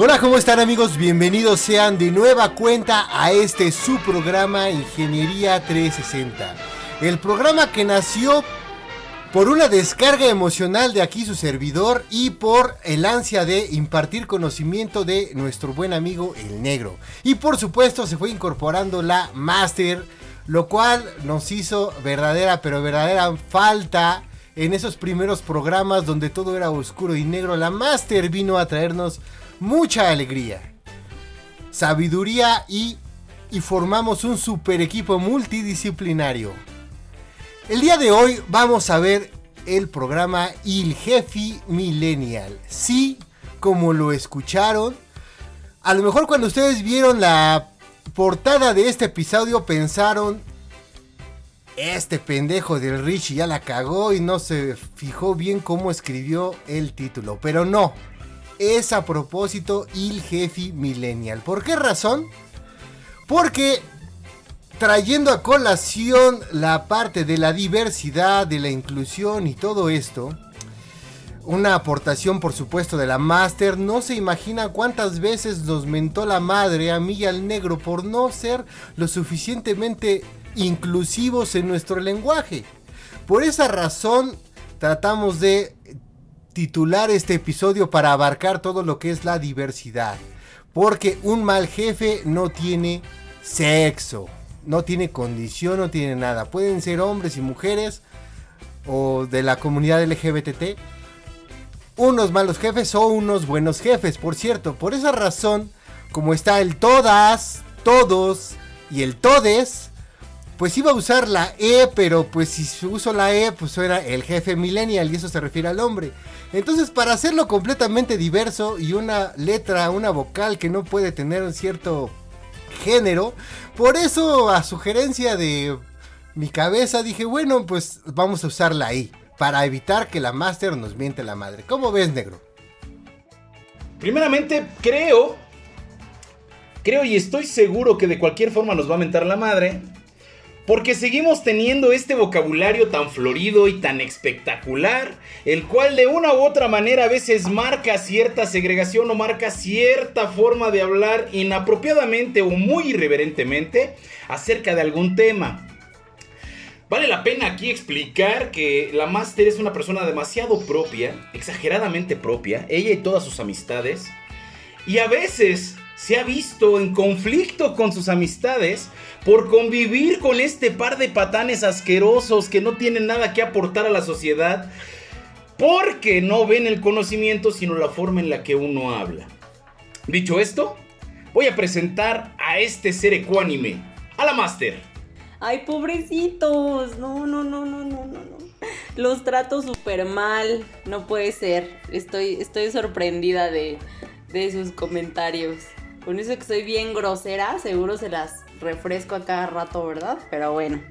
Hola, ¿cómo están amigos? Bienvenidos sean de nueva cuenta a este su programa Ingeniería 360. El programa que nació por una descarga emocional de aquí su servidor y por el ansia de impartir conocimiento de nuestro buen amigo el negro. Y por supuesto se fue incorporando la Master, lo cual nos hizo verdadera pero verdadera falta en esos primeros programas donde todo era oscuro y negro. La Master vino a traernos mucha alegría, sabiduría y, y formamos un super equipo multidisciplinario. El día de hoy vamos a ver el programa Il Jefe Millennial. Sí, como lo escucharon. A lo mejor cuando ustedes vieron la portada de este episodio pensaron, este pendejo del Richie ya la cagó y no se fijó bien cómo escribió el título. Pero no, es a propósito Il Jefe Millennial. ¿Por qué razón? Porque trayendo a colación la parte de la diversidad, de la inclusión y todo esto, una aportación por supuesto de la Master, no se imagina cuántas veces nos mentó la madre a mí y al negro por no ser lo suficientemente inclusivos en nuestro lenguaje. Por esa razón tratamos de titular este episodio para abarcar todo lo que es la diversidad. Porque un mal jefe no tiene sexo, no tiene condición, no tiene nada. Pueden ser hombres y mujeres o de la comunidad LGBT. Unos malos jefes o unos buenos jefes, por cierto. Por esa razón, como está el todas, todos y el todes, pues iba a usar la E, pero pues si uso la E, pues era el jefe millennial y eso se refiere al hombre. Entonces, para hacerlo completamente diverso y una letra, una vocal que no puede tener un cierto género, por eso a sugerencia de mi cabeza dije, bueno, pues vamos a usar la I, para evitar que la Master nos miente la madre. ¿Cómo ves, negro? Primeramente, creo, creo y estoy seguro que de cualquier forma nos va a mentar la madre. Porque seguimos teniendo este vocabulario tan florido y tan espectacular, el cual de una u otra manera a veces marca cierta segregación o marca cierta forma de hablar inapropiadamente o muy irreverentemente acerca de algún tema. Vale la pena aquí explicar que la Master es una persona demasiado propia, exageradamente propia, ella y todas sus amistades, y a veces se ha visto en conflicto con sus amistades por convivir con este par de patanes asquerosos que no tienen nada que aportar a la sociedad, porque no ven el conocimiento sino la forma en la que uno habla. Dicho esto, voy a presentar a este ser ecuánime, a la Master. Ay, pobrecitos. No, no, no, no, no, no, no. Los trato súper mal. No puede ser. Estoy, estoy sorprendida de, de sus comentarios. Con eso que soy bien grosera, seguro se las refresco a cada rato, ¿verdad? Pero bueno.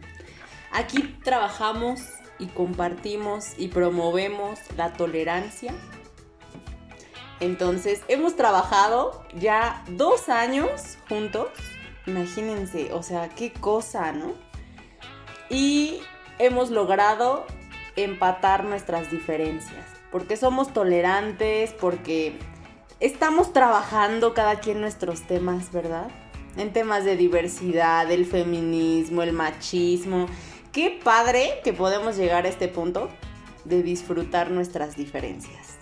Aquí trabajamos y compartimos y promovemos la tolerancia. Entonces, hemos trabajado ya dos años juntos. Imagínense, o sea, qué cosa, ¿no? Y hemos logrado empatar nuestras diferencias. Porque somos tolerantes, porque estamos trabajando cada quien nuestros temas, ¿verdad? En temas de diversidad, el feminismo, el machismo. Qué padre que podemos llegar a este punto de disfrutar nuestras diferencias.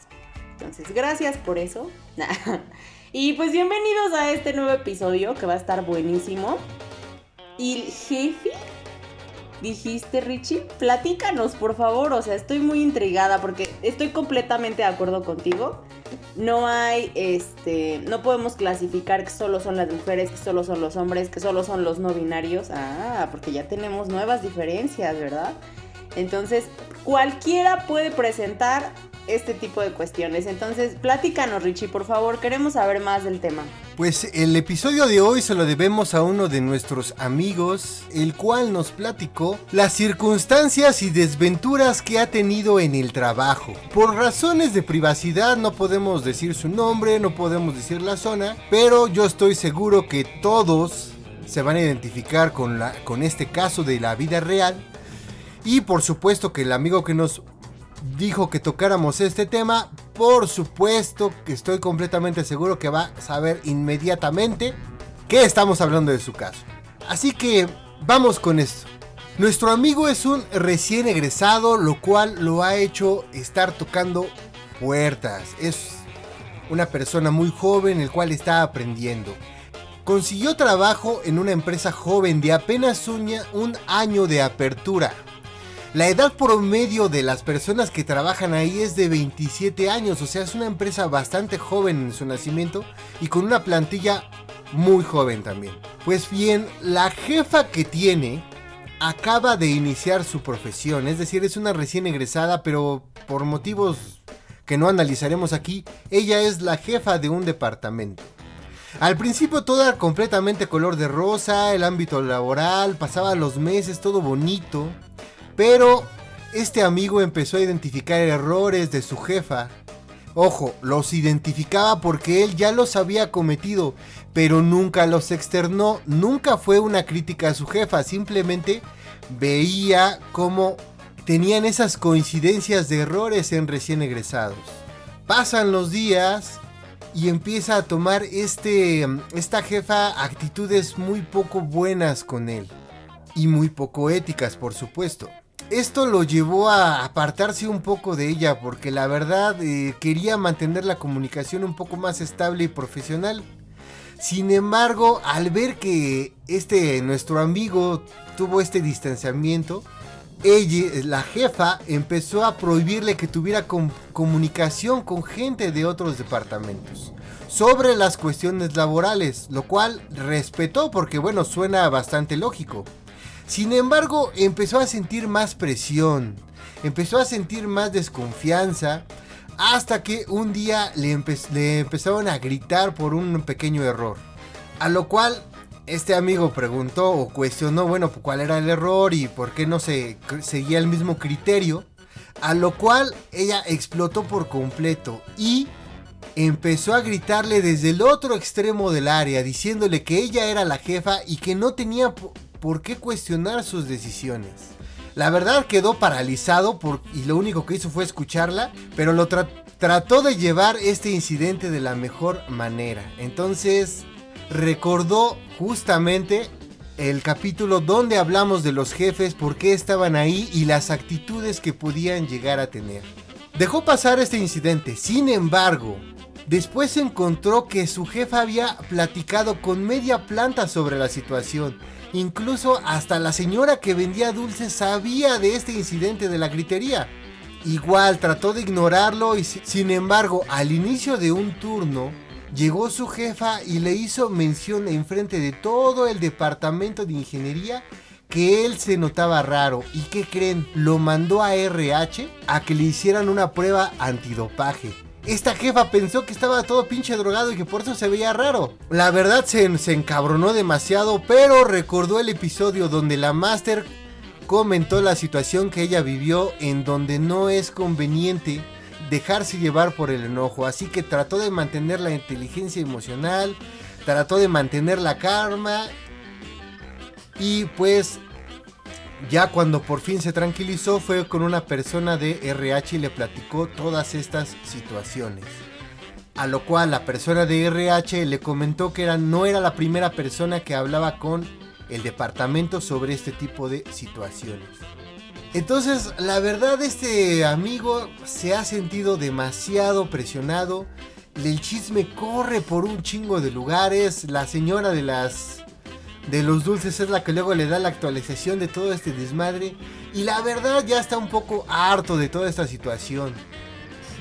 Entonces, gracias por eso. y pues bienvenidos a este nuevo episodio que va a estar buenísimo. Y jefe dijiste, Richie, platícanos, por favor. O sea, estoy muy intrigada porque estoy completamente de acuerdo contigo. No hay, este, no podemos clasificar que solo son las mujeres, que solo son los hombres, que solo son los no binarios. Ah, porque ya tenemos nuevas diferencias, ¿verdad? Entonces, cualquiera puede presentar este tipo de cuestiones. Entonces, platícanos, Richie, por favor, queremos saber más del tema. Pues el episodio de hoy se lo debemos a uno de nuestros amigos, el cual nos platicó las circunstancias y desventuras que ha tenido en el trabajo. Por razones de privacidad no podemos decir su nombre, no podemos decir la zona, pero yo estoy seguro que todos se van a identificar con, la, con este caso de la vida real. Y por supuesto que el amigo que nos dijo que tocáramos este tema, por supuesto que estoy completamente seguro que va a saber inmediatamente que estamos hablando de su caso. Así que vamos con esto. Nuestro amigo es un recién egresado, lo cual lo ha hecho estar tocando puertas. Es una persona muy joven, el cual está aprendiendo. Consiguió trabajo en una empresa joven de apenas un, año de apertura. La edad promedio de las personas que trabajan ahí es de 27 años, o sea, es una empresa bastante joven en su nacimiento y con una plantilla muy joven también. Pues bien, la jefa que tiene acaba de iniciar su profesión, es decir, es una recién egresada, pero por motivos que no analizaremos aquí, ella es la jefa de un departamento. Al principio todo completamente color de rosa, el ámbito laboral, pasaban los meses, todo bonito. Pero este amigo empezó a identificar errores de su jefa. Ojo, los identificaba porque él ya los había cometido, pero nunca los externó, nunca fue una crítica a su jefa, simplemente veía cómo tenían esas coincidencias de errores en recién egresados. Pasan los días y empieza a tomar este, esta jefa actitudes muy poco buenas con él y muy poco éticas, por supuesto. Esto lo llevó a apartarse un poco de ella porque la verdad eh, quería mantener la comunicación un poco más estable y profesional. Sin embargo, al ver que este nuestro amigo tuvo este distanciamiento, ella, la jefa, empezó a prohibirle que tuviera comunicación con gente de otros departamentos sobre las cuestiones laborales, lo cual respetó porque bueno, suena bastante lógico. Sin embargo, empezó a sentir más presión, empezó a sentir más desconfianza, hasta que un día le, empezaron a gritar por un pequeño error. A lo cual este amigo preguntó o cuestionó, bueno, cuál era el error y por qué no se seguía el mismo criterio. A lo cual ella explotó por completo y empezó a gritarle desde el otro extremo del área, diciéndole que ella era la jefa y que no tenía por qué cuestionar sus decisiones. La verdad quedó paralizado y lo único que hizo fue escucharla, pero lo trató de llevar este incidente de la mejor manera. Entonces recordó justamente el capítulo donde hablamos de los jefes, por qué estaban ahí y las actitudes que podían llegar a tener. Dejó pasar este incidente, sin embargo, después encontró que su jefa había platicado con media planta sobre la situación Incluso hasta la señora que vendía dulces sabía de este incidente de la gritería. Igual trató de ignorarlo y sin embargo al inicio de un turno llegó su jefa y le hizo mención en frente de todo el departamento de ingeniería que él se notaba raro y que creen lo mandó a RH a que le hicieran una prueba antidopaje. Esta jefa pensó que estaba todo pinche drogado y que por eso se veía raro. La verdad se, encabronó demasiado, pero recordó el episodio donde la Master comentó la situación que ella vivió en donde no es conveniente dejarse llevar por el enojo. Así que trató de mantener la inteligencia emocional, trató de mantener la karma y pues ya cuando por fin se tranquilizó fue con una persona de RH y le platicó todas estas situaciones. A lo cual la persona de RH le comentó que era, no era la primera persona que hablaba con el departamento sobre este tipo de situaciones. Entonces, la verdad, este amigo se ha sentido demasiado presionado. El chisme corre por un chingo de lugares. La señora de las de los dulces es la que luego le da la actualización de todo este desmadre. Y la verdad ya está un poco harto de toda esta situación.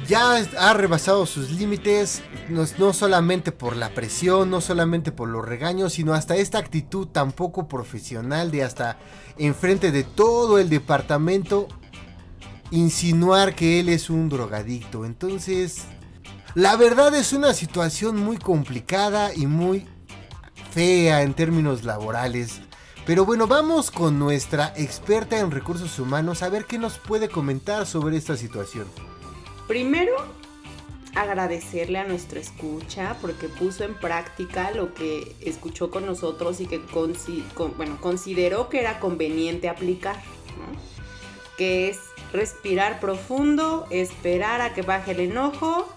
Ya ha rebasado sus límites, no, solamente por la presión, no solamente por los regaños, sino hasta esta actitud tan poco profesional de hasta enfrente de todo el departamento insinuar que él es un drogadicto. Entonces, la verdad es una situación muy complicada y muy fea en términos laborales. Pero bueno, vamos con nuestra experta en recursos humanos a ver qué nos puede comentar sobre esta situación. Primero, agradecerle a nuestra escucha porque puso en práctica lo que escuchó con nosotros y que bueno, consideró que era conveniente aplicar, que es respirar profundo, esperar a que baje el enojo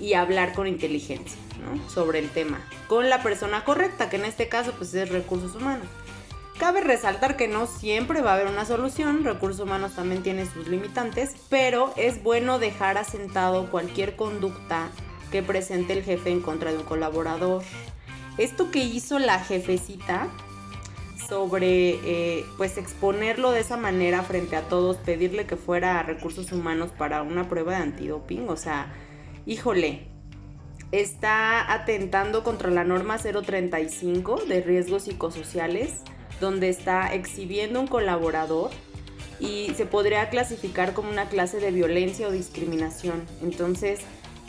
y hablar con inteligencia sobre el tema, con la persona correcta, que en este caso pues es recursos humanos. Cabe resaltar que no siempre va a haber una solución, recursos humanos también tiene sus limitantes, pero es bueno dejar asentado cualquier conducta que presente el jefe en contra de un colaborador. Esto que hizo la jefecita sobre eh, pues exponerlo de esa manera frente a todos, pedirle que fuera a recursos humanos para una prueba de antidoping, o sea, híjole, está atentando contra la norma 035 de riesgos psicosociales donde está exhibiendo un colaborador y se podría clasificar como una clase de violencia o discriminación. Entonces,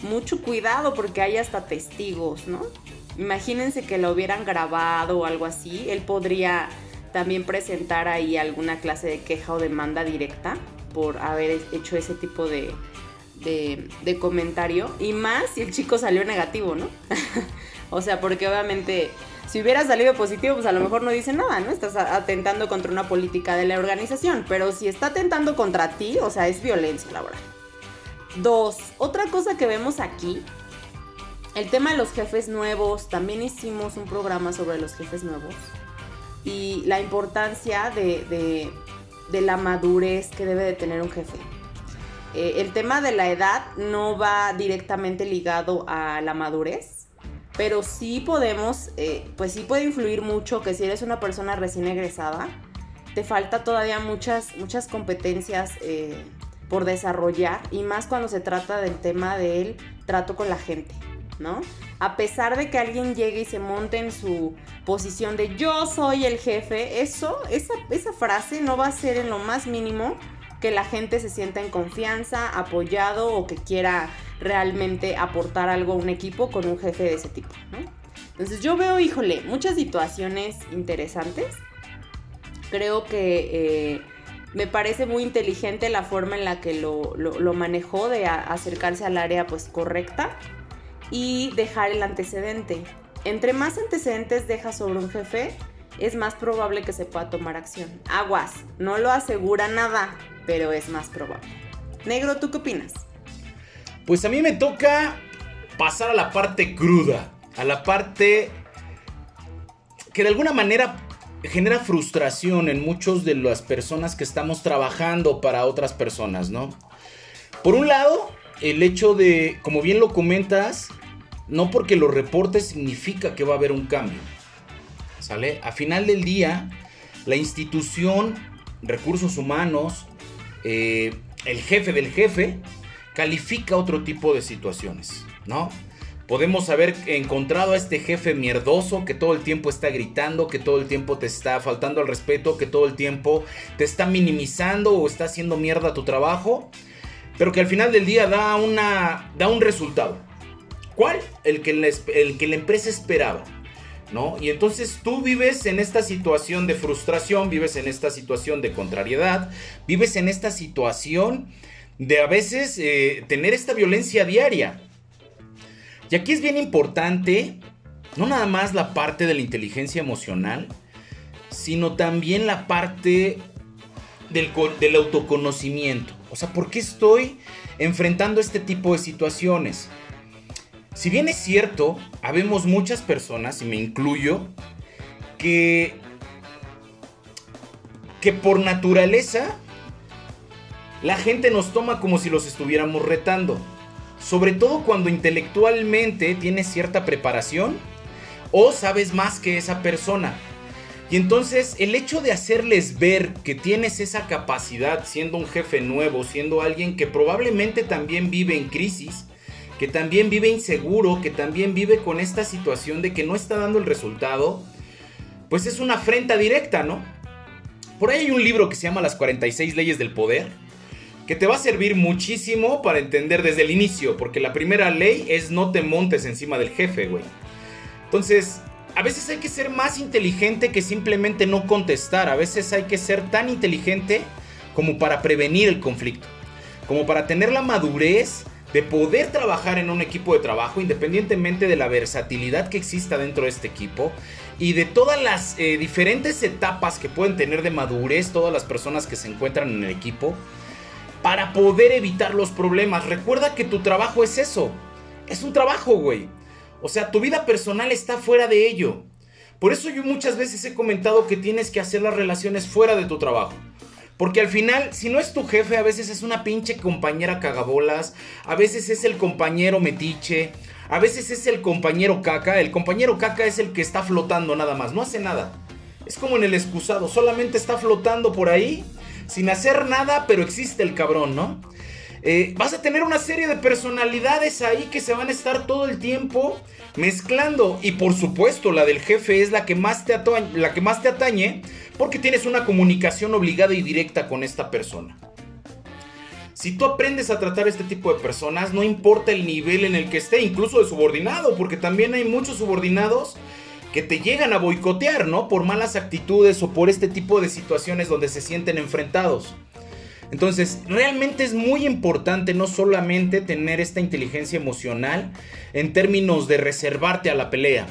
mucho cuidado porque hay hasta testigos, ¿no? Imagínense que lo hubieran grabado o algo así, él podría también presentar ahí alguna clase de queja o demanda directa por haber hecho ese tipo de, de, de comentario. Y más si el chico salió negativo, ¿no? o sea, porque obviamente si hubiera salido positivo, pues a lo mejor no dice nada, ¿no? Estás atentando contra una política de la organización, pero si está atentando contra ti, o sea, es violencia laboral. Dos, otra cosa que vemos aquí, el tema de los jefes nuevos, también hicimos un programa sobre los jefes nuevos y la importancia de, la madurez que debe de tener un jefe. Eh, el tema de la edad no va directamente ligado a la madurez, pero sí podemos, eh, pues sí puede influir mucho que si eres una persona recién egresada, te falta todavía muchas, muchas competencias eh, por desarrollar y más cuando se trata del tema del trato con la gente, ¿no? A pesar de que alguien llegue y se monte en su posición de yo soy el jefe, eso, esa, esa frase no va a ser en lo más mínimo que la gente se sienta en confianza, apoyado o que quiera realmente aportar algo a un equipo con un jefe de ese tipo. Entonces yo veo, híjole, muchas situaciones interesantes. Creo que eh, me parece muy inteligente la forma en la que lo, lo, manejó de acercarse al área pues correcta y dejar el antecedente. Entre más antecedentes deja sobre un jefe, es más probable que se pueda tomar acción. Aguas, no lo asegura nada, pero es más probable. Negro, ¿tú qué opinas? Pues a mí me toca pasar a la parte cruda, a la parte que de alguna manera genera frustración en muchos de las personas que estamos trabajando para otras personas, ¿no? Por un lado, el hecho de, como bien lo comentas, no porque lo reportes significa que va a haber un cambio. ¿Sale? A final del día, la institución, recursos humanos, eh, el jefe del jefe, califica otro tipo de situaciones, ¿no? Podemos haber encontrado a este jefe mierdoso que todo el tiempo está gritando, que todo el tiempo te está faltando al respeto, que todo el tiempo te está minimizando o está haciendo mierda tu trabajo, pero que al final del día da, una, da un resultado. ¿Cuál? El que, el que la empresa esperaba. ¿No? Y entonces tú vives en esta situación de frustración, vives en esta situación de contrariedad, vives en esta situación de a veces eh, tener esta violencia diaria. Y aquí es bien importante, no nada más la parte de la inteligencia emocional, sino también la parte del, del autoconocimiento. O sea, ¿por qué estoy enfrentando este tipo de situaciones? Si bien es cierto, habemos muchas personas, y me incluyo, que, que por naturaleza la gente nos toma como si los estuviéramos retando. Sobre todo cuando intelectualmente tienes cierta preparación o sabes más que esa persona. Y entonces el hecho de hacerles ver que tienes esa capacidad siendo un jefe nuevo, siendo alguien que probablemente también vive en crisis, que también vive inseguro, que también vive con esta situación de que no está dando el resultado, pues es una afrenta directa, ¿no? Por ahí hay un libro que se llama Las 46 leyes del poder, que te va a servir muchísimo para entender desde el inicio, porque la primera ley es no te montes encima del jefe, güey. Entonces, a veces hay que ser más inteligente que simplemente no contestar, a veces hay que ser tan inteligente como para prevenir el conflicto, como para tener la madurez de poder trabajar en un equipo de trabajo independientemente de la versatilidad que exista dentro de este equipo y de todas las eh, diferentes etapas que pueden tener de madurez todas las personas que se encuentran en el equipo para poder evitar los problemas. Recuerda que tu trabajo es eso, es un trabajo, güey. O sea, tu vida personal está fuera de ello. Por eso yo muchas veces he comentado que tienes que hacer las relaciones fuera de tu trabajo. Porque al final, si no es tu jefe, a veces es una pinche compañera cagabolas, a veces es el compañero metiche, a veces es el compañero caca. El compañero caca es el que está flotando nada más, no hace nada. Es como en el excusado, solamente está flotando por ahí, sin hacer nada, pero existe el cabrón, ¿no? Eh, vas a tener una serie de personalidades ahí que se van a estar todo el tiempo mezclando. Y por supuesto, la del jefe es la que más te, la que más te atañe porque tienes una comunicación obligada y directa con esta persona. Si tú aprendes a tratar a este tipo de personas, no importa el nivel en el que esté, incluso de subordinado, porque también hay muchos subordinados que te llegan a boicotear, ¿no? Por malas actitudes o por este tipo de situaciones donde se sienten enfrentados. Entonces, realmente es muy importante no solamente tener esta inteligencia emocional en términos de reservarte a la pelea,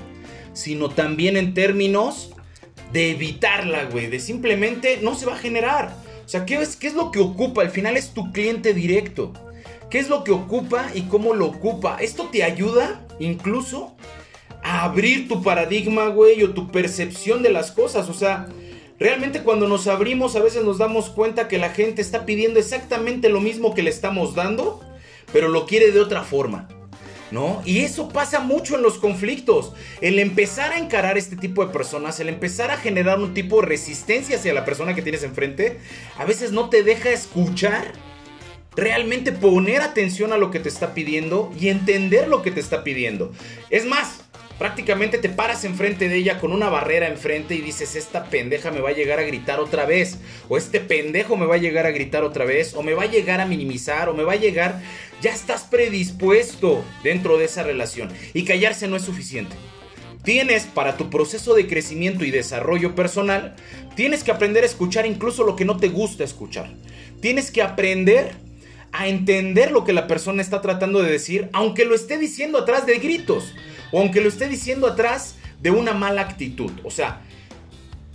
sino también en términos de evitarla, güey, de simplemente no se va a generar. O sea, ¿qué es, ¿qué es lo que ocupa? Al final es tu cliente directo. ¿Qué es lo que ocupa y cómo lo ocupa? Esto te ayuda incluso a abrir tu paradigma, güey, o tu percepción de las cosas. O sea, Realmente cuando nos abrimos a veces nos damos cuenta que la gente está pidiendo exactamente lo mismo que le estamos dando, pero lo quiere de otra forma. ¿No? Y eso pasa mucho en los conflictos. El empezar a encarar este tipo de personas, el empezar a generar un tipo de resistencia hacia la persona que tienes enfrente, a veces no te deja escuchar, realmente poner atención a lo que te está pidiendo y entender lo que te está pidiendo. Es más, prácticamente te paras enfrente de ella con una barrera enfrente y dices, esta pendeja me va a llegar a gritar otra vez, o este pendejo me va a llegar a gritar otra vez, o me va a llegar a minimizar, o me va a llegar, ya estás predispuesto dentro de esa relación. Y callarse no es suficiente. Tienes para tu proceso de crecimiento y desarrollo personal, tienes que aprender a escuchar incluso lo que no te gusta escuchar. Tienes que aprender a entender lo que la persona está tratando de decir, aunque lo esté diciendo atrás de gritos o aunque lo esté diciendo atrás de una mala actitud. O sea,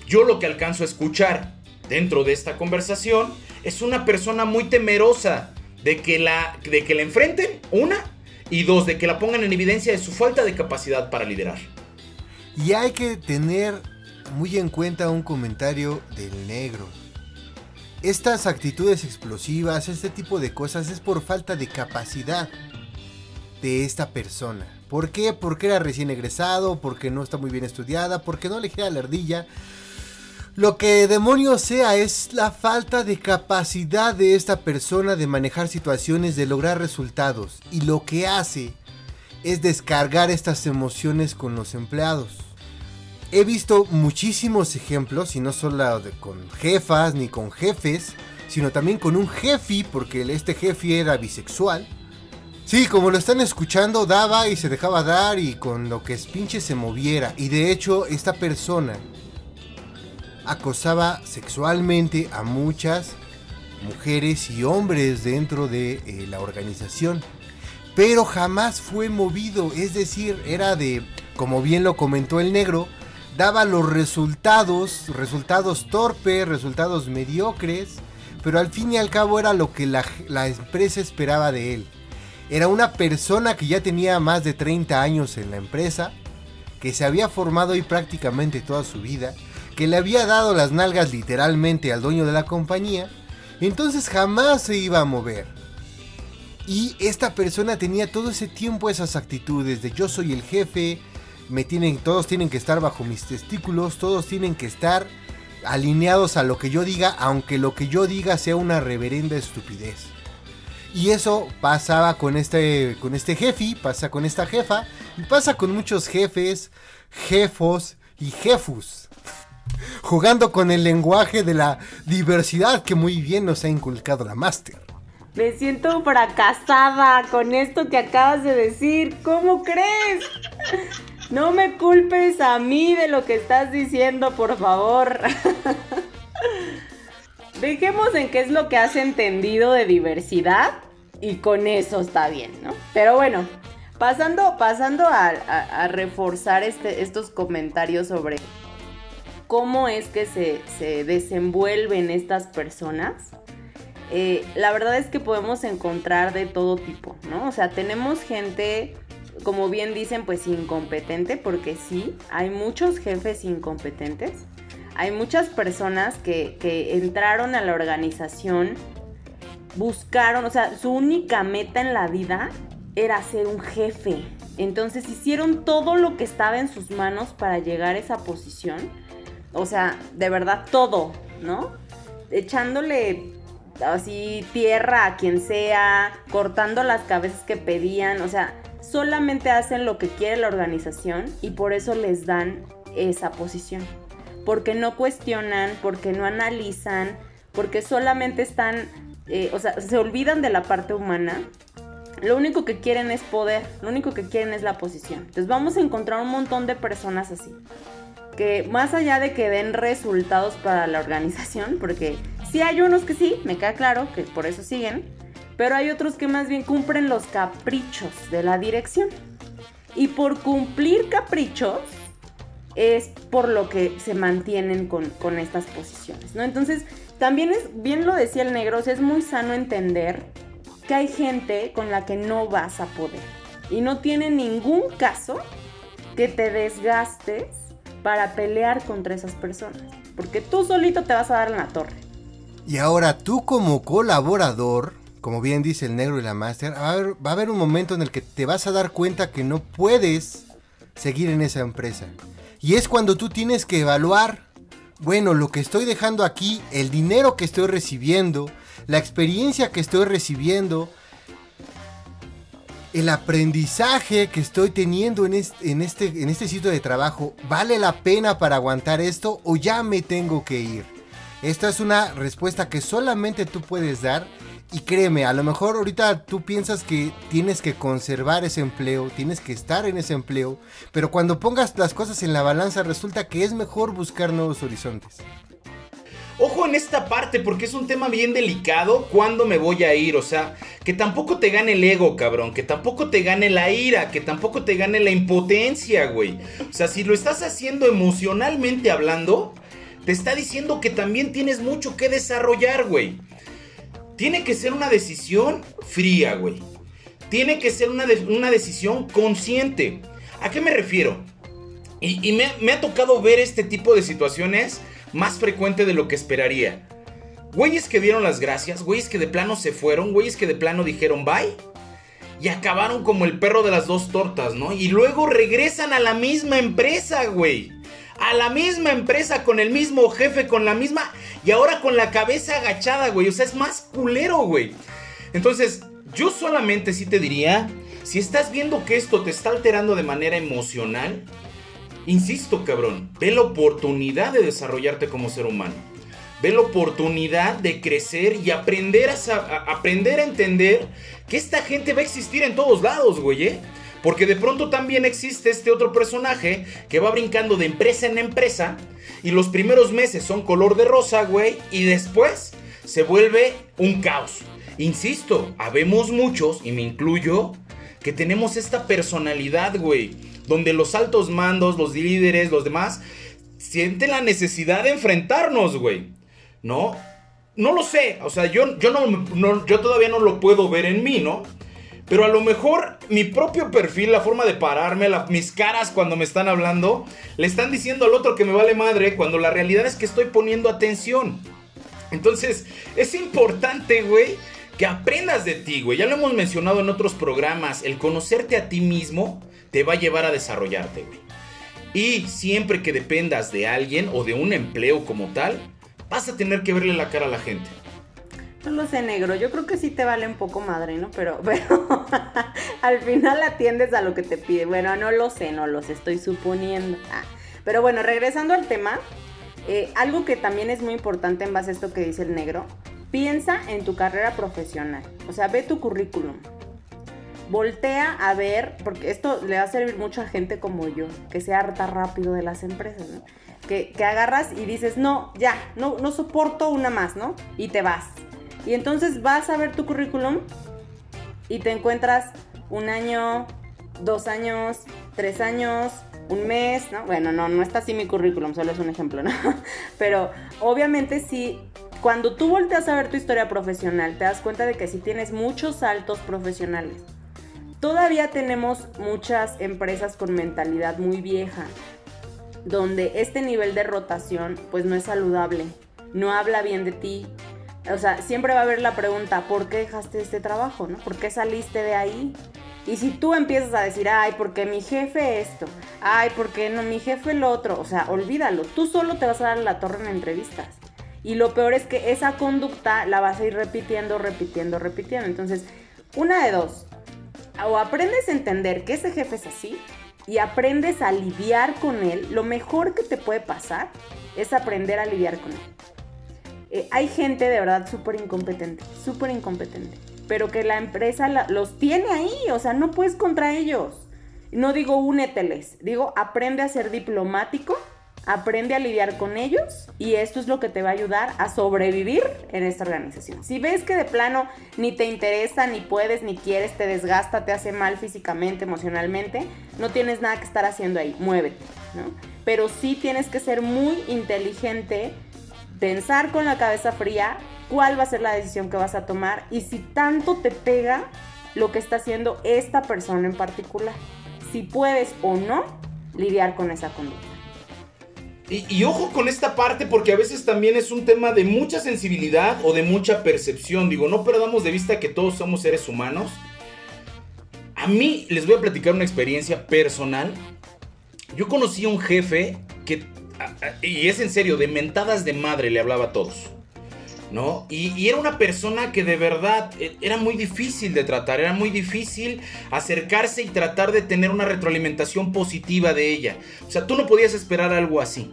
yo lo que alcanzo a escuchar dentro de esta conversación es una persona muy temerosa de que la, de que la enfrenten, una, y dos, de que la pongan en evidencia de su falta de capacidad para liderar. Y hay que tener muy en cuenta un comentario del negro. Estas actitudes explosivas, este tipo de cosas es por falta de capacidad de esta persona. ¿Por qué? Porque era recién egresado, porque no está muy bien estudiada, porque no le la ardilla. Lo que demonios sea es la falta de capacidad de esta persona de manejar situaciones, de lograr resultados. Y lo que hace es descargar estas emociones con los empleados. He visto muchísimos ejemplos, y no solo con jefas ni con jefes, sino también con un jefe, porque este jefe era bisexual Sí, como lo están escuchando, daba y se dejaba dar y con lo que es pinche se moviera. Y de hecho, esta persona acosaba sexualmente a muchas mujeres y hombres dentro de eh, la organización. Pero jamás fue movido, es decir, era de, como bien lo comentó el negro, daba los resultados, resultados torpes, resultados mediocres, pero al fin y al cabo era lo que la, la empresa esperaba de él. Era una persona que ya tenía más de 30 años en la empresa, que se había formado ahí prácticamente toda su vida, que le había dado las nalgas literalmente al dueño de la compañía, entonces jamás se iba a mover. Y esta persona tenía todo ese tiempo esas actitudes de yo soy el jefe, me tienen, todos tienen que estar bajo mis testículos, todos tienen que estar alineados a lo que yo diga, aunque lo que yo diga sea una reverenda estupidez. Y eso pasaba con este, con este jefe, pasa con esta jefa, y pasa con muchos jefes, jefos y jefus. Jugando con el lenguaje de la diversidad que muy bien nos ha inculcado la máster. Me siento fracasada con esto que acabas de decir. ¿Cómo crees? No me culpes a mí de lo que estás diciendo, por favor. Dejemos en qué es lo que has entendido de diversidad y con eso está bien, ¿no? Pero bueno, pasando, pasando a, reforzar este, estos comentarios sobre cómo es que se, desenvuelven estas personas. Eh, la verdad es que podemos encontrar de todo tipo, ¿no? O sea, tenemos gente, como bien dicen, pues incompetente, porque sí, hay muchos jefes incompetentes hay muchas personas que, entraron a la organización, buscaron, o sea, su única meta en la vida era ser un jefe. Entonces hicieron todo lo que estaba en sus manos para llegar a esa posición. O sea, de verdad todo, ¿no? Echándole así tierra a quien sea, cortando las cabezas que pedían, o sea, solamente hacen lo que quiere la organización y por eso les dan esa posición porque no cuestionan, porque no analizan, porque solamente están, eh, o sea, se olvidan de la parte humana. Lo único que quieren es poder, lo único que quieren es la posición. Entonces vamos a encontrar un montón de personas así, que más allá de que den resultados para la organización, porque sí hay unos que sí, me queda claro, que por eso siguen, pero hay otros que más bien cumplen los caprichos de la dirección. Y por cumplir caprichos, es por lo que se mantienen con, estas posiciones, ¿no? Entonces, también es, bien lo decía el negro, es muy sano entender que hay gente con la que no vas a poder. Y no tiene ningún caso que te desgastes para pelear contra esas personas. Porque tú solito te vas a dar en la torre. Y ahora tú como colaborador, como bien dice el negro y la máster, va, va a haber un momento en el que te vas a dar cuenta que no puedes seguir en esa empresa y es cuando tú tienes que evaluar, bueno, lo que estoy dejando aquí, el dinero que estoy recibiendo, la experiencia que estoy recibiendo, el aprendizaje que estoy teniendo en este, en este, en este sitio de trabajo, ¿vale la pena para aguantar esto o ya me tengo que ir? Esta es una respuesta que solamente tú puedes dar y créeme, a lo mejor ahorita tú piensas que tienes que conservar ese empleo, tienes que estar en ese empleo, pero cuando pongas las cosas en la balanza resulta que es mejor buscar nuevos horizontes. Ojo en esta parte porque es un tema bien delicado cuando me voy a ir, o sea, que tampoco te gane el ego, cabrón, que tampoco te gane la ira, que tampoco te gane la impotencia, güey. O sea, si lo estás haciendo emocionalmente hablando, te está diciendo que también tienes mucho que desarrollar, güey. Tiene que ser una decisión fría, güey. Tiene que ser una, una decisión consciente. ¿A qué me refiero? Y, me, ha tocado ver este tipo de situaciones más frecuente de lo que esperaría. Güeyes que dieron las gracias, güeyes que de plano se fueron, güeyes que de plano dijeron bye. Y acabaron como el perro de las dos tortas, ¿no? Y luego regresan a la misma empresa, güey a la misma empresa, con el mismo jefe, con la misma... Y ahora con la cabeza agachada, güey. O sea, es más culero, güey. Entonces, yo solamente sí te diría, si estás viendo que esto te está alterando de manera emocional, insisto, cabrón, ve la oportunidad de desarrollarte como ser humano. Ve la oportunidad de crecer y aprender a, aprender a entender que esta gente va a existir en todos lados, güey, ¿eh? Porque de pronto también existe este otro personaje que va brincando de empresa en empresa. Y los primeros meses son color de rosa, güey. Y después se vuelve un caos. Insisto, habemos muchos, y me incluyo, que tenemos esta personalidad, güey. Donde los altos mandos, los líderes, los demás, sienten la necesidad de enfrentarnos, güey. ¿No? No lo sé. O sea, yo, yo, no, yo todavía no lo puedo ver en mí, ¿no? Pero a lo mejor mi propio perfil, la forma de pararme, mis caras cuando me están hablando, le están diciendo al otro que me vale madre cuando la realidad es que estoy poniendo atención. Entonces, es importante, güey, que aprendas de ti, güey. Ya lo hemos mencionado en otros programas. El conocerte a ti mismo te va a llevar a desarrollarte, güey. Y siempre que dependas de alguien o de un empleo como tal, vas a tener que verle la cara a la gente. No lo sé, negro. Yo creo que sí te vale un poco madre, ¿no? Pero, pero al final atiendes a lo que te pide. Bueno, no lo sé, no los estoy suponiendo. Ah, pero bueno, regresando al tema, eh, algo que también es muy importante en base a esto que dice el negro, piensa en tu carrera profesional. O sea, ve tu currículum. Voltea a ver, porque esto le va a servir mucho a gente como yo, que se harta rápido de las empresas, ¿no? Que, que agarras y dices, no, ya, no, no soporto una más, ¿no? Y te vas. Y entonces vas a ver tu currículum y te encuentras un año, dos años, tres años, un mes, ¿no? Bueno, no, no está así mi currículum, solo es un ejemplo, ¿no? Pero obviamente sí, cuando tú volteas a ver tu historia profesional, te das cuenta de que sí tienes muchos saltos profesionales. Todavía tenemos muchas empresas con mentalidad muy vieja, donde este nivel de rotación pues no es saludable, no habla bien de ti. O sea, siempre va a haber la pregunta, ¿por qué dejaste este trabajo? ¿no? ¿Por qué saliste de ahí? Y si tú empiezas a decir, ay, porque mi jefe esto, ay, porque no, mi jefe lo otro, o sea, olvídalo, tú solo te vas a dar la torre en entrevistas. Y lo peor es que esa conducta la vas a ir repitiendo, repitiendo, repitiendo. Entonces, una de dos, o aprendes a entender que ese jefe es así y aprendes a lidiar con él, lo mejor que te puede pasar es aprender a lidiar con él. Eh, hay gente de verdad súper incompetente, súper incompetente pero que la empresa los tiene ahí, o sea, no puedes contra ellos. No digo úneteles, digo aprende a ser diplomático, aprende a lidiar con ellos y esto es lo que te va a ayudar a sobrevivir en esta organización. Si ves que de plano ni te interesa, ni puedes, ni quieres, te desgasta, te hace mal físicamente, emocionalmente, no tienes nada que estar haciendo ahí, muévete, ¿no? Pero sí tienes que ser muy inteligente, pensar con la cabeza fría cuál va a ser la decisión que vas a tomar y si tanto te pega lo que está haciendo esta persona en particular. Si puedes o no lidiar con esa conducta. Y, ojo con esta parte porque a veces también es un tema de mucha sensibilidad o de mucha percepción. Digo, no perdamos de vista que todos somos seres humanos. A mí les voy a platicar una experiencia personal. Yo conocí a un jefe que, y es en serio, de mentadas de madre le hablaba a todos. ¿no? Y, era una persona que de verdad eh, era muy difícil de tratar, era muy difícil acercarse y tratar de tener una retroalimentación positiva de ella. O sea, tú no podías esperar algo así.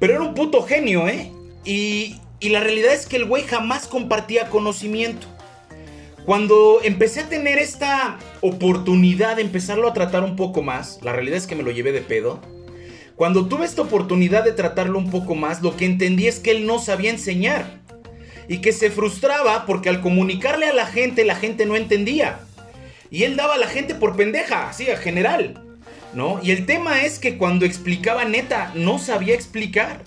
Pero era un puto genio, ¿eh? Y, y la realidad es que el güey jamás compartía conocimiento. Cuando empecé a tener esta oportunidad de empezarlo a tratar un poco más, la realidad es que me lo llevé de pedo cuando tuve esta oportunidad de tratarlo un poco más, lo que entendí es que él no sabía enseñar. Y que se frustraba porque al comunicarle a la gente, la gente no entendía. Y él daba a la gente por pendeja, así, a general. ¿No? Y el tema es que cuando explicaba neta, no sabía explicar.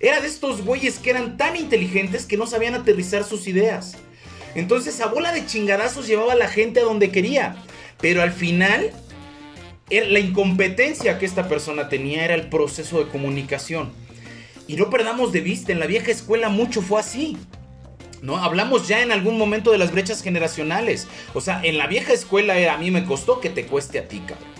Era de estos güeyes que eran tan inteligentes que no sabían aterrizar sus ideas. Entonces a bola de chingadazos llevaba a la gente a donde quería. Pero al final la incompetencia que esta persona tenía era el proceso de comunicación. Y no perdamos de vista, en la vieja escuela mucho fue así. ¿No? Hablamos ya en algún momento de las brechas generacionales. O sea, en la vieja escuela era a mí me costó que te cueste a ti, cabrón.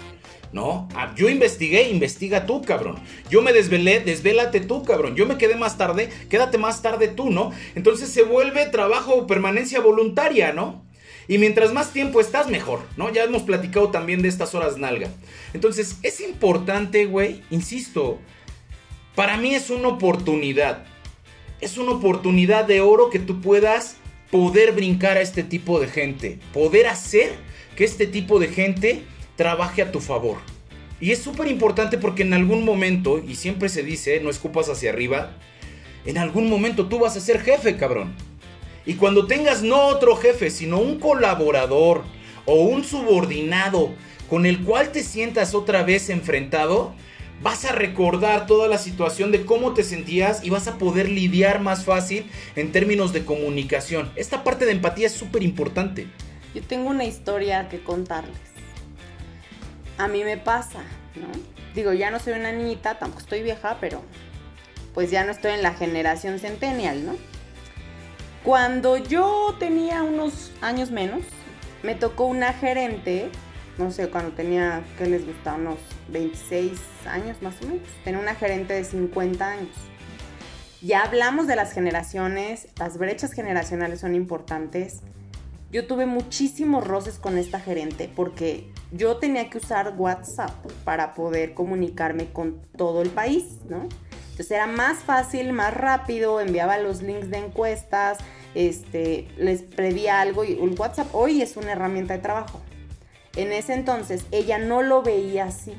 ¿No? Ah, yo investigué, investiga tú, cabrón. Yo me desvelé, desvélate tú, cabrón. Yo me quedé más tarde, quédate más tarde tú, ¿no? Entonces se vuelve trabajo permanencia voluntaria, ¿no? Y mientras más tiempo estás, mejor, ¿no? Ya hemos platicado también de estas horas nalga. Entonces, es importante, güey, insisto, para mí es una oportunidad. Es una oportunidad de oro que tú puedas poder brincar a este tipo de gente. Poder hacer que este tipo de gente trabaje a tu favor. Y es súper importante porque en algún momento, y siempre se dice, no escupas hacia arriba, en algún momento tú vas a ser jefe, cabrón. Y cuando tengas no otro jefe, sino un colaborador o un subordinado con el cual te sientas otra vez enfrentado, vas a recordar toda la situación de cómo te sentías y vas a poder lidiar más fácil en términos de comunicación. Esta parte de empatía es súper importante. Yo tengo una historia que contarles. A mí me pasa, ¿no? Digo, ya no soy una niñita, tampoco estoy vieja, pero pues ya no estoy en la generación centennial, ¿no? Cuando yo tenía unos años menos, me tocó una gerente, no sé, cuando tenía, ¿qué les gusta? Unos 26 años más o menos. Tenía una gerente de 50 años. Ya hablamos de las generaciones, las brechas generacionales son importantes. Yo tuve muchísimos roces con esta gerente porque yo tenía que usar WhatsApp para poder comunicarme con todo el país, ¿no? Entonces era más fácil, más rápido, enviaba los links de encuestas, este, les pedía algo y el WhatsApp hoy es una herramienta de trabajo. En ese entonces ella no lo veía así.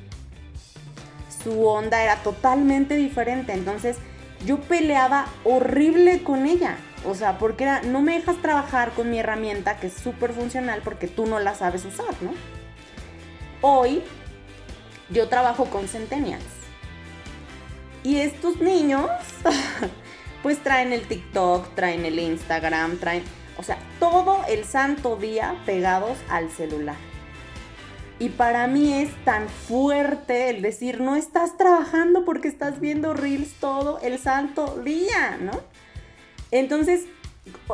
Su onda era totalmente diferente. Entonces yo peleaba horrible con ella. O sea, porque era, no me dejas trabajar con mi herramienta que es súper funcional porque tú no la sabes usar, ¿no? Hoy yo trabajo con centennials. Y estos niños, pues traen el TikTok, traen el Instagram, traen, o sea, todo el santo día pegados al celular. Y para mí es tan fuerte el decir, no estás trabajando porque estás viendo reels todo el santo día, ¿no? Entonces,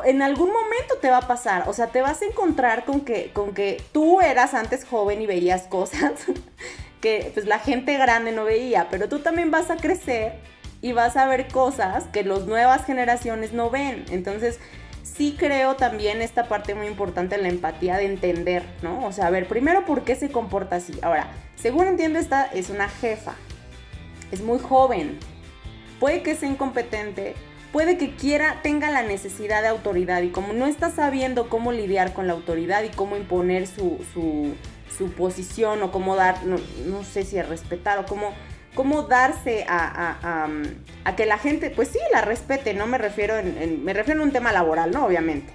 en algún momento te va a pasar, o sea, te vas a encontrar con que, con que tú eras antes joven y veías cosas que pues, la gente grande no veía, pero tú también vas a crecer y vas a ver cosas que las nuevas generaciones no ven. Entonces, sí creo también esta parte muy importante la empatía de entender, ¿no? O sea, a ver, primero, ¿por qué se comporta así? Ahora, según entiendo, esta es una jefa, es muy joven, puede que sea incompetente, puede que quiera, tenga la necesidad de autoridad y como no está sabiendo cómo lidiar con la autoridad y cómo imponer su, su posición o cómo dar, no, no sé si respetar o cómo cómo darse a, que la gente, pues sí, la respete, no me refiero en, me refiero a un tema laboral, ¿no? Obviamente.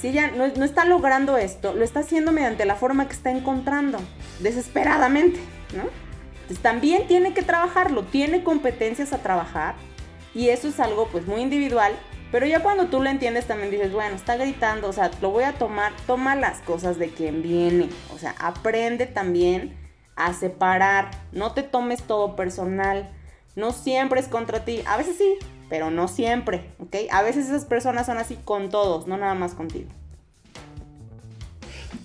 Si ella no, no, está logrando esto, lo está haciendo mediante la forma que está encontrando, desesperadamente, ¿no? Entonces también tiene que trabajarlo, tiene competencias a trabajar y eso es algo pues muy individual, pero ya cuando tú lo entiendes también dices, bueno, está gritando, o sea, lo voy a tomar, toma las cosas de quien viene, o sea, aprende también a separar, no te tomes todo personal, no siempre es contra ti, a veces sí, pero no siempre, ¿ok? A veces esas personas son así con todos, no nada más contigo.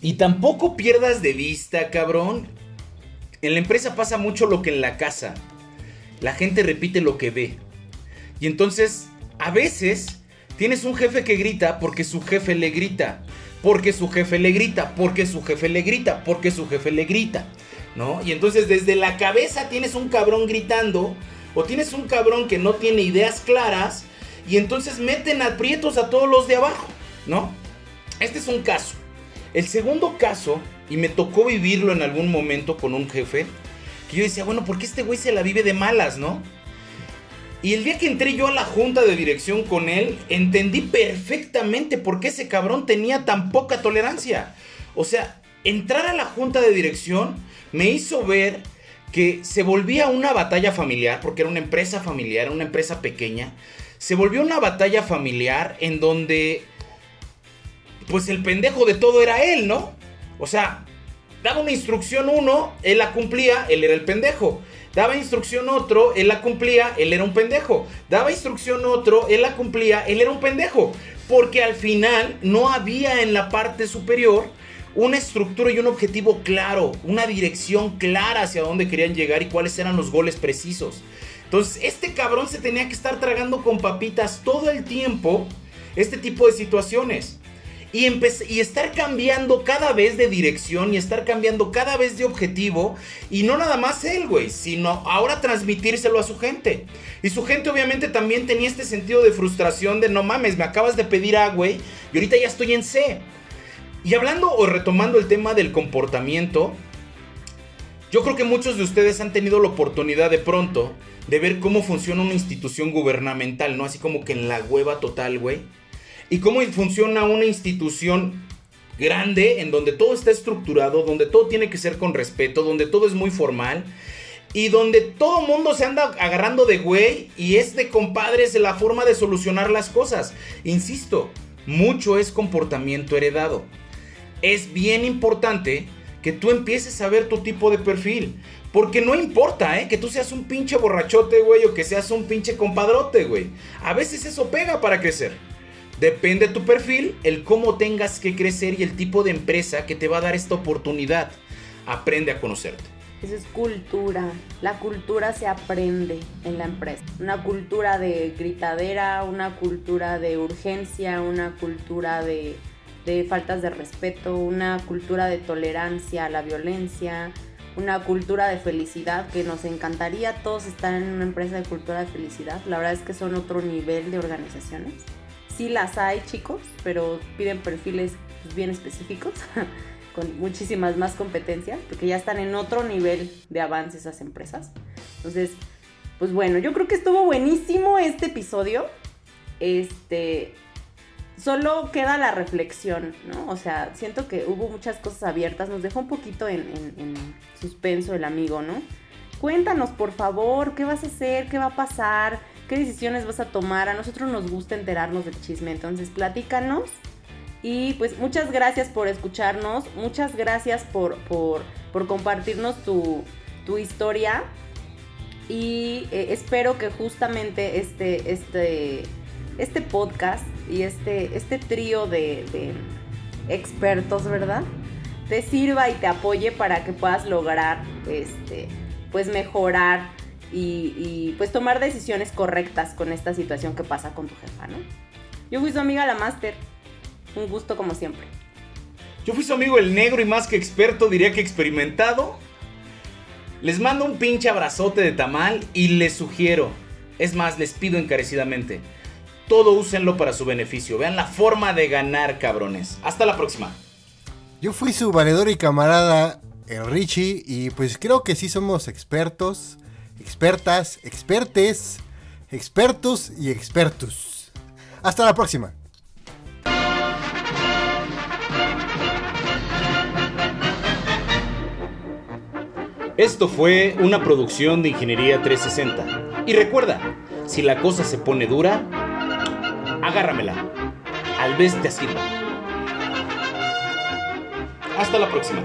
Y tampoco pierdas de vista, cabrón. En la empresa pasa mucho lo que en la casa. La gente repite lo que ve. Y entonces, a veces, tienes un jefe que grita porque su jefe le grita. Porque su jefe le grita, porque su jefe le grita, porque su jefe le grita. ¿no? Y entonces desde la cabeza tienes un cabrón gritando o tienes un cabrón que no tiene ideas claras y entonces meten aprietos a todos los de abajo, ¿no? Este es un caso. El segundo caso, y me tocó vivirlo en algún momento con un jefe, que yo decía, bueno, ¿por qué este güey se la vive de malas, no? Y el día que entré yo a la junta de dirección con él, entendí perfectamente por qué ese cabrón tenía tan poca tolerancia. O sea, entrar a la junta de dirección me hizo ver que se volvía una batalla familiar, porque era una empresa familiar, una empresa pequeña, se volvió una batalla familiar en donde, pues el pendejo de todo era él, ¿no? O sea, daba una instrucción uno, él la cumplía, él era el pendejo. Daba instrucción otro, él la cumplía, él era un pendejo. Daba instrucción otro, él la cumplía, él era un pendejo. Porque al final no había en la parte superior una estructura y un objetivo claro, una dirección clara hacia dónde querían llegar y cuáles eran los goles precisos. Entonces, este cabrón se tenía que estar tragando con papitas todo el tiempo este tipo de situaciones. Y, y estar cambiando cada vez de dirección y estar cambiando cada vez de objetivo. Y no nada más él, güey, sino ahora transmitírselo a su gente. Y su gente obviamente también tenía este sentido de frustración de no mames, me acabas de pedir A, güey, y ahorita ya estoy en C. Y hablando o retomando el tema del comportamiento, yo creo que muchos de ustedes han tenido la oportunidad de pronto de ver cómo funciona una institución gubernamental, ¿no? Así como que en la hueva total, güey. Y cómo funciona una institución grande en donde todo está estructurado, donde todo tiene que ser con respeto, donde todo es muy formal y donde todo mundo se anda agarrando de güey y es de compadres la forma de solucionar las cosas. Insisto, mucho es comportamiento heredado es bien importante que tú empieces a ver tu tipo de perfil. Porque no importa, ¿eh? Que tú seas un pinche borrachote, güey, o que seas un pinche compadrote, güey. A veces eso pega para crecer. Depende de tu perfil, el cómo tengas que crecer y el tipo de empresa que te va a dar esta oportunidad. Aprende a conocerte. Esa es cultura. La cultura se aprende en la empresa. Una cultura de gritadera, una cultura de urgencia, una cultura de de faltas de respeto, una cultura de tolerancia a la violencia, una cultura de felicidad que nos encantaría todos estar en una empresa de cultura de felicidad. La verdad es que son otro nivel de organizaciones. Sí las hay, chicos, pero piden perfiles pues, bien específicos, con muchísimas más competencias, porque ya están en otro nivel de avance esas empresas. Entonces, pues bueno, yo creo que estuvo buenísimo este episodio. Este, solo queda la reflexión, ¿no? O sea, siento que hubo muchas cosas abiertas, nos dejó un poquito en, suspenso el amigo, ¿no? Cuéntanos, por favor, qué vas a hacer, qué va a pasar, qué decisiones vas a tomar. A nosotros nos gusta enterarnos del chisme, entonces platícanos. Y pues muchas gracias por escucharnos, muchas gracias por, por, compartirnos tu, historia. Y eh, espero que justamente este, este, este podcast y este, este trío de, expertos, ¿verdad? Te sirva y te apoye para que puedas lograr, este, pues mejorar y, pues tomar decisiones correctas con esta situación que pasa con tu jefa, ¿no? Yo fui su amiga la máster. Un gusto como siempre. Yo fui su amigo el negro y más que experto, diría que experimentado. Les mando un pinche abrazote de tamal y les sugiero, es más, les pido encarecidamente, todo úsenlo para su beneficio. Vean la forma de ganar, cabrones. Hasta la próxima. Yo fui su valedor y camarada, el Richie, y pues creo que sí somos expertos, expertas, expertes, expertos y expertos. Hasta la próxima. Esto fue una producción de Ingeniería 360. Y recuerda, si la cosa se pone dura, agárramela. Al vez te sirva. Hasta la próxima.